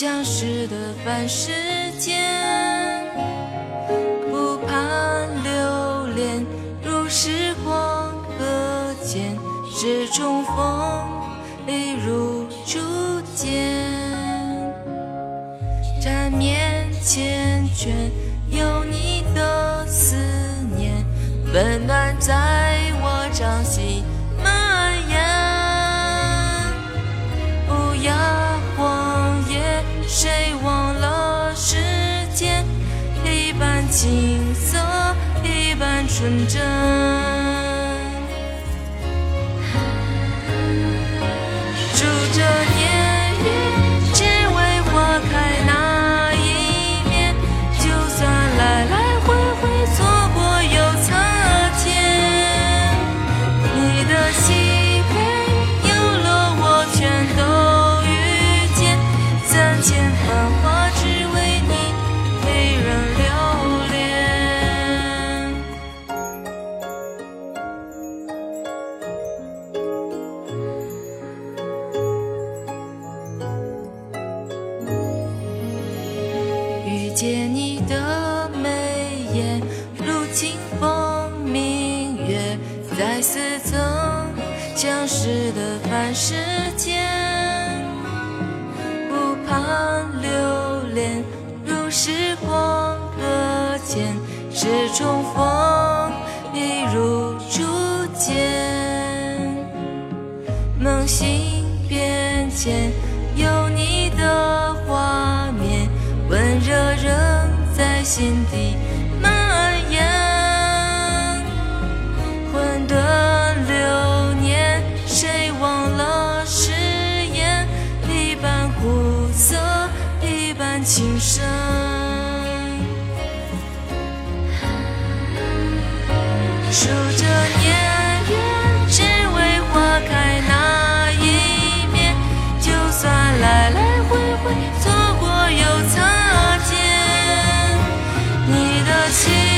相识的凡世间，不盼流连如时光搁浅，是重逢一如初见。缠绵缱绻，有你的思念，温暖在我掌心景色一般纯真。的眉眼，如清风明月，在似曾相识的凡世间，不盼流连如时光搁浅，是重逢一如初见。梦醒变迁，有你心底蔓延。混沌流年，谁忘了誓言？一半苦涩，一半情深。守着你